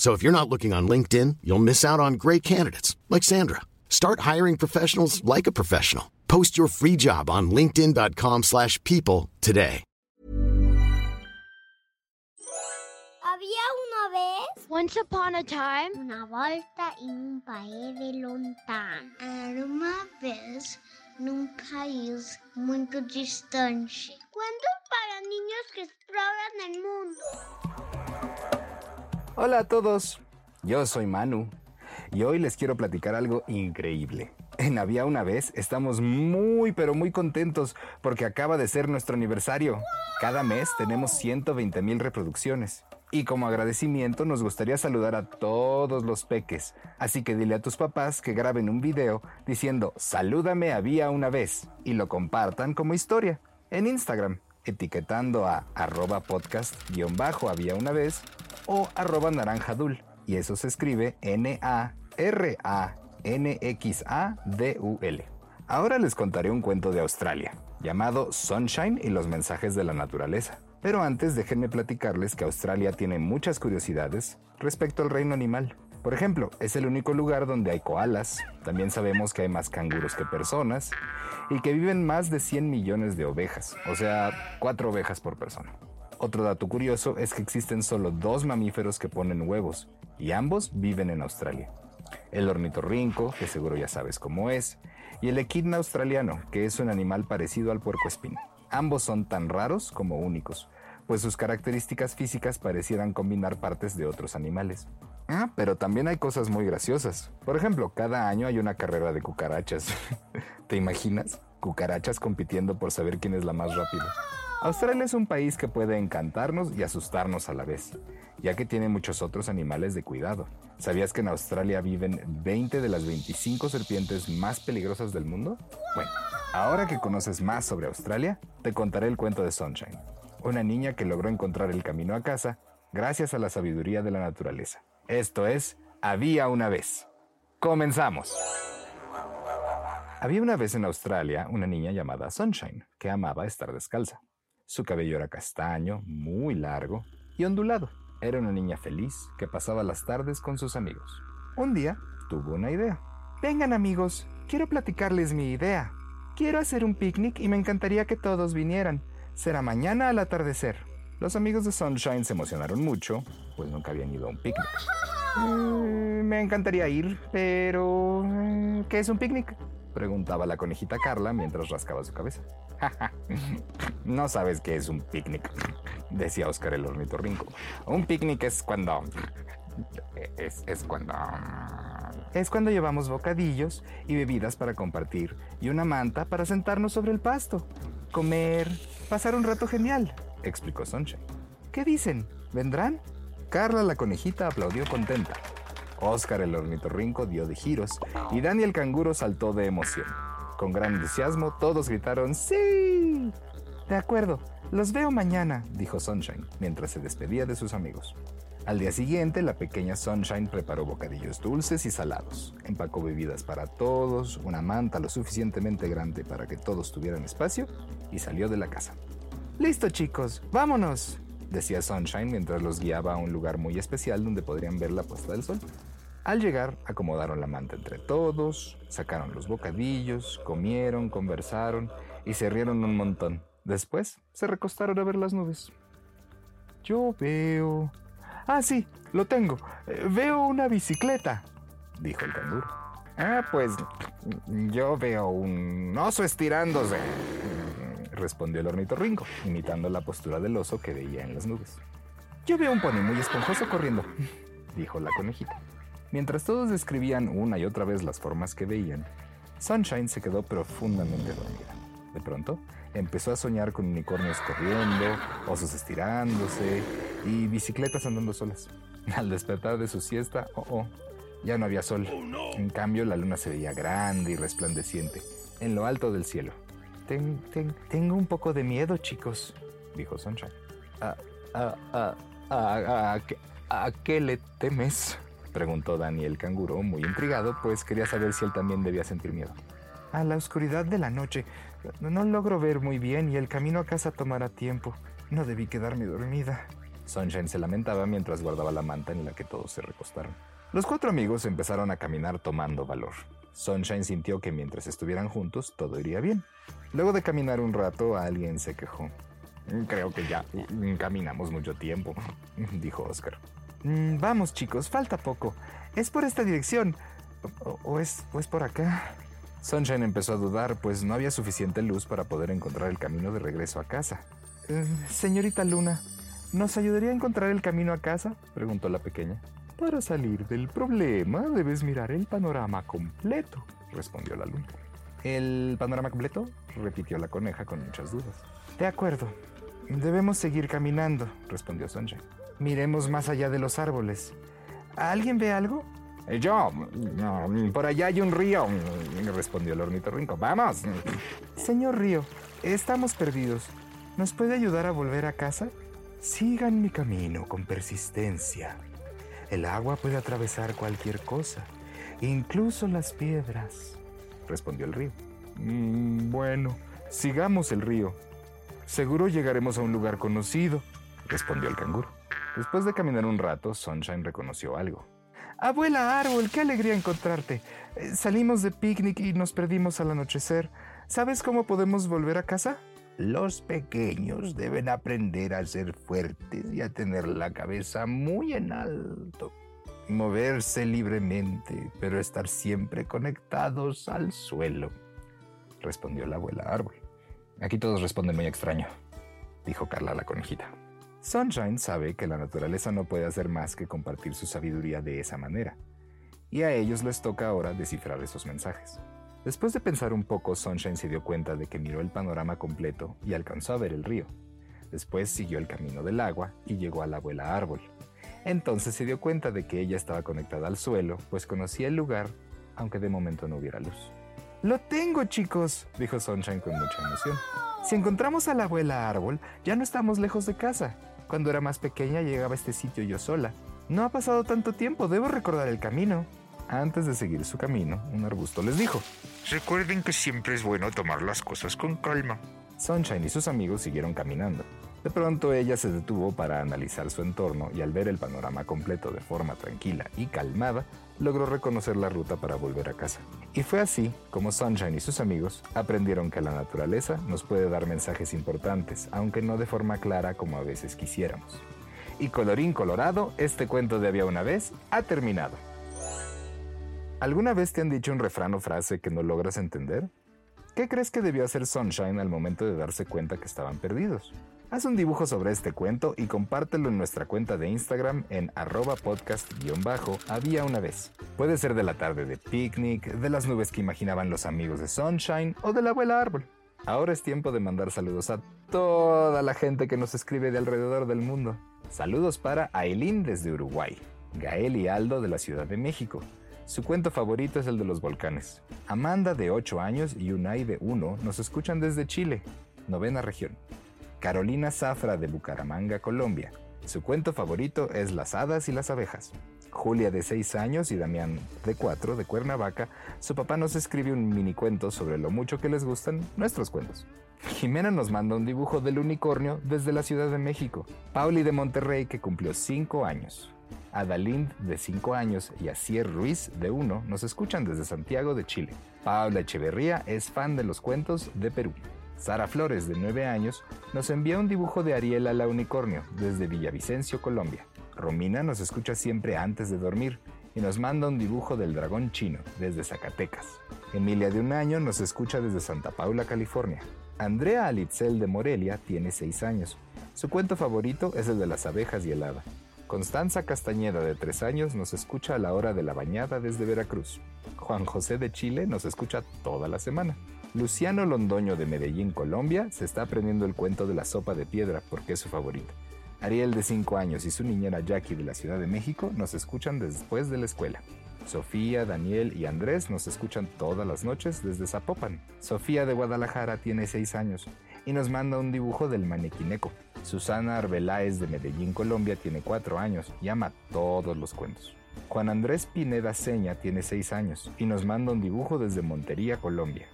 So if you're not looking on LinkedIn, you'll miss out on great candidates like Sandra. Start hiring professionals like a professional. Post your free job on linkedin.com/people slash people today. Había una vez Once upon a time, una volta en un país de lontano. Era uma vez num país muito distante. Cuentos para niños que exploran el mundo. Hola a todos, yo soy Manu y hoy les quiero platicar algo increíble. En Había una vez estamos muy pero muy contentos porque acaba de ser nuestro aniversario. Cada mes tenemos 120 mil reproducciones. Y como agradecimiento nos gustaría saludar a todos los peques. Así que dile a tus papás que graben un video diciendo Salúdame había una vez y lo compartan como historia en Instagram, etiquetando a arroba podcast guion bajo había una vez o arroba naranjadul. Y eso se escribe N-A-R-A-N-X-A-D-U-L. Ahora les contaré un cuento de Australia, llamado Sunshine y los mensajes de la naturaleza. Pero antes déjenme platicarles que Australia tiene muchas curiosidades respecto al reino animal. Por ejemplo, es el único lugar donde hay koalas, también sabemos que hay más canguros que personas y que viven más de 100 millones de ovejas, o sea, 4 ovejas por persona. Otro dato curioso es que existen solo dos mamíferos que ponen huevos y ambos viven en Australia. El ornitorrinco, que seguro ya sabes cómo es, y el equidna australiano, que es un animal parecido al puercoespín. Ambos son tan raros como únicos, pues sus características físicas parecieran combinar partes de otros animales. Ah, pero también hay cosas muy graciosas. Por ejemplo, cada año hay una carrera de cucarachas. ¿Te imaginas? Cucarachas compitiendo por saber quién es la más rápida. Australia es un país que puede encantarnos y asustarnos a la vez, ya que tiene muchos otros animales de cuidado. ¿Sabías que en Australia viven 20 de las 25 serpientes más peligrosas del mundo? Bueno, ahora que conoces más sobre Australia, te contaré el cuento de Sunshine, una niña que logró encontrar el camino a casa gracias a la sabiduría de la naturaleza. Esto es Había una vez. Comenzamos. Había una vez en Australia una niña llamada Sunshine que amaba estar descalza. Su cabello era castaño, muy largo y ondulado. Era una niña feliz que pasaba las tardes con sus amigos. Un día tuvo una idea. Vengan amigos, quiero platicarles mi idea. Quiero hacer un picnic y me encantaría que todos vinieran. Será mañana al atardecer. Los amigos de Sunshine se emocionaron mucho, pues nunca habían ido a un picnic. "Mm, me encantaría ir, pero... mm, ¿Qué es un picnic? Preguntaba la conejita Carla mientras rascaba su cabeza. no sabes qué es un picnic, decía Oscar el ornitorrinco. Un picnic es cuando... Es, es cuando... Es cuando llevamos bocadillos y bebidas para compartir y una manta para sentarnos sobre el pasto, comer, pasar un rato genial, explicó Sunshine. ¿Qué dicen? ¿Vendrán? Carla la conejita aplaudió contenta. Oscar el ornitorrinco dio de giros y Dani el canguro saltó de emoción. Con gran entusiasmo todos gritaron ¡Sí! De acuerdo, los veo mañana, dijo Sunshine, mientras se despedía de sus amigos. Al día siguiente, la pequeña Sunshine preparó bocadillos dulces y salados, empacó bebidas para todos, una manta lo suficientemente grande para que todos tuvieran espacio y salió de la casa. Listo chicos, vámonos, decía Sunshine mientras los guiaba a un lugar muy especial donde podrían ver la puesta del sol. Al llegar, acomodaron la manta entre todos, sacaron los bocadillos, comieron, conversaron y se rieron un montón. Después se recostaron a ver las nubes. Yo veo... Ah, sí, lo tengo. Eh, veo una bicicleta, dijo el canguro. Ah, pues yo veo un oso estirándose, respondió el ornitorrinco, imitando la postura del oso que veía en las nubes. Yo veo un pony muy esponjoso corriendo, dijo la conejita. Mientras todos describían una y otra vez las formas que veían, Sunshine se quedó profundamente dormida. De pronto, empezó a soñar con unicornios corriendo, osos estirándose y bicicletas andando solas. Al despertar de su siesta, oh, oh, Ya no había sol. En cambio, la luna se veía grande y resplandeciente, en lo alto del cielo. Tengo un poco de miedo, chicos, dijo Sunshine. ¿A, qué le temes? preguntó Daniel canguro, muy intrigado, pues quería saber si él también debía sentir miedo. A la oscuridad de la noche. No logro ver muy bien y el camino a casa tomará tiempo. No debí quedarme dormida. Sunshine se lamentaba mientras guardaba la manta en la que todos se recostaron. Los cuatro amigos empezaron a caminar tomando valor. Sunshine sintió que mientras estuvieran juntos todo iría bien. Luego de caminar un rato, alguien se quejó. Creo que ya caminamos mucho tiempo, dijo Oscar. Mm, vamos chicos, falta poco. Es por esta dirección. ¿O, es, por acá? Sunshine empezó a dudar, pues no había suficiente luz para poder encontrar el camino de regreso a casa. Eh, señorita Luna, ¿nos ayudaría a encontrar el camino a casa? preguntó la pequeña. Para salir del problema debes mirar el panorama completo, respondió la luna. ¿El panorama completo? repitió la coneja con muchas dudas. De acuerdo. Debemos seguir caminando, respondió Sunshine. Miremos más allá de los árboles. ¿Alguien ve algo? Eh, yo, por allá hay un río, respondió el ornitorrinco. ¡Vamos! Señor Río, estamos perdidos. ¿Nos puede ayudar a volver a casa? Sigan mi camino con persistencia. El agua puede atravesar cualquier cosa, incluso las piedras, respondió el río. Mm, bueno, sigamos el río. Seguro llegaremos a un lugar conocido, respondió el canguro. Después de caminar un rato, Sunshine reconoció algo. Abuela Árbol, qué alegría encontrarte. Eh, salimos de picnic y nos perdimos al anochecer. ¿Sabes cómo podemos volver a casa? Los pequeños deben aprender a ser fuertes y a tener la cabeza muy en alto. Moverse libremente, pero estar siempre conectados al suelo, respondió la abuela árbol. Aquí todos responden muy extraño, dijo Carla la conejita. Sunshine sabe que la naturaleza no puede hacer más que compartir su sabiduría de esa manera, y a ellos les toca ahora descifrar esos mensajes. Después de pensar un poco, Sunshine se dio cuenta de que miró el panorama completo y alcanzó a ver el río. Después siguió el camino del agua y llegó a la abuela árbol. Entonces se dio cuenta de que ella estaba conectada al suelo, pues conocía el lugar, aunque de momento no hubiera luz. Lo tengo, chicos, dijo Sunshine con mucha emoción. Si encontramos a la abuela árbol, ya no estamos lejos de casa. Cuando era más pequeña llegaba a este sitio yo sola. No ha pasado tanto tiempo, debo recordar el camino. Antes de seguir su camino, un arbusto les dijo, Recuerden que siempre es bueno tomar las cosas con calma. Sunshine y sus amigos siguieron caminando. De pronto ella se detuvo para analizar su entorno y al ver el panorama completo de forma tranquila y calmada, logró reconocer la ruta para volver a casa. Y fue así como Sunshine y sus amigos aprendieron que la naturaleza nos puede dar mensajes importantes, aunque no de forma clara como a veces quisiéramos. Y colorín colorado, este cuento de había una vez ha terminado. ¿Alguna vez te han dicho un refrán o frase que no logras entender? ¿Qué crees que debió hacer Sunshine al momento de darse cuenta que estaban perdidos? Haz un dibujo sobre este cuento y compártelo en nuestra cuenta de Instagram en arroba podcast-había una vez. Puede ser de la tarde de picnic, de las nubes que imaginaban los amigos de Sunshine o de la abuela árbol. Ahora es tiempo de mandar saludos a toda la gente que nos escribe de alrededor del mundo. Saludos para Aileen desde Uruguay, Gael y Aldo de la Ciudad de México. Su cuento favorito es el de los volcanes. Amanda de 8 años y Unai de 1 nos escuchan desde Chile, novena región. Carolina Zafra de Bucaramanga, Colombia. Su cuento favorito es Las hadas y las abejas. Julia de 6 años y Damián de 4 de Cuernavaca, su papá nos escribe un mini cuento sobre lo mucho que les gustan nuestros cuentos. Jimena nos manda un dibujo del unicornio desde la Ciudad de México. Pauli de Monterrey que cumplió 5 años. Adalind de 5 años y Asier Ruiz de 1 nos escuchan desde Santiago de Chile. Paula Echeverría es fan de los cuentos de Perú. Sara Flores, de 9 años, nos envía un dibujo de Ariel a la unicornio desde Villavicencio, Colombia. Romina nos escucha siempre antes de dormir y nos manda un dibujo del dragón chino desde Zacatecas. Emilia de un año nos escucha desde Santa Paula, California. Andrea Alitzel de Morelia tiene 6 años. Su cuento favorito es el de las abejas y el hada. Constanza Castañeda de 3 años nos escucha a la hora de la bañada desde Veracruz. Juan José de Chile nos escucha toda la semana. Luciano Londoño de Medellín, Colombia, se está aprendiendo el cuento de la sopa de piedra porque es su favorito. Ariel de 5 años y su niñera Jackie de la Ciudad de México nos escuchan después de la escuela. Sofía, Daniel y Andrés nos escuchan todas las noches desde Zapopan. Sofía de Guadalajara tiene 6 años y nos manda un dibujo del manequineco. Susana Arbeláez de Medellín, Colombia tiene 4 años y ama todos los cuentos. Juan Andrés Pineda Seña tiene 6 años y nos manda un dibujo desde Montería, Colombia.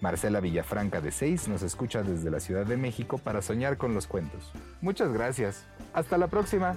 Marcela Villafranca de 6 nos escucha desde la Ciudad de México para soñar con los cuentos. Muchas gracias. Hasta la próxima.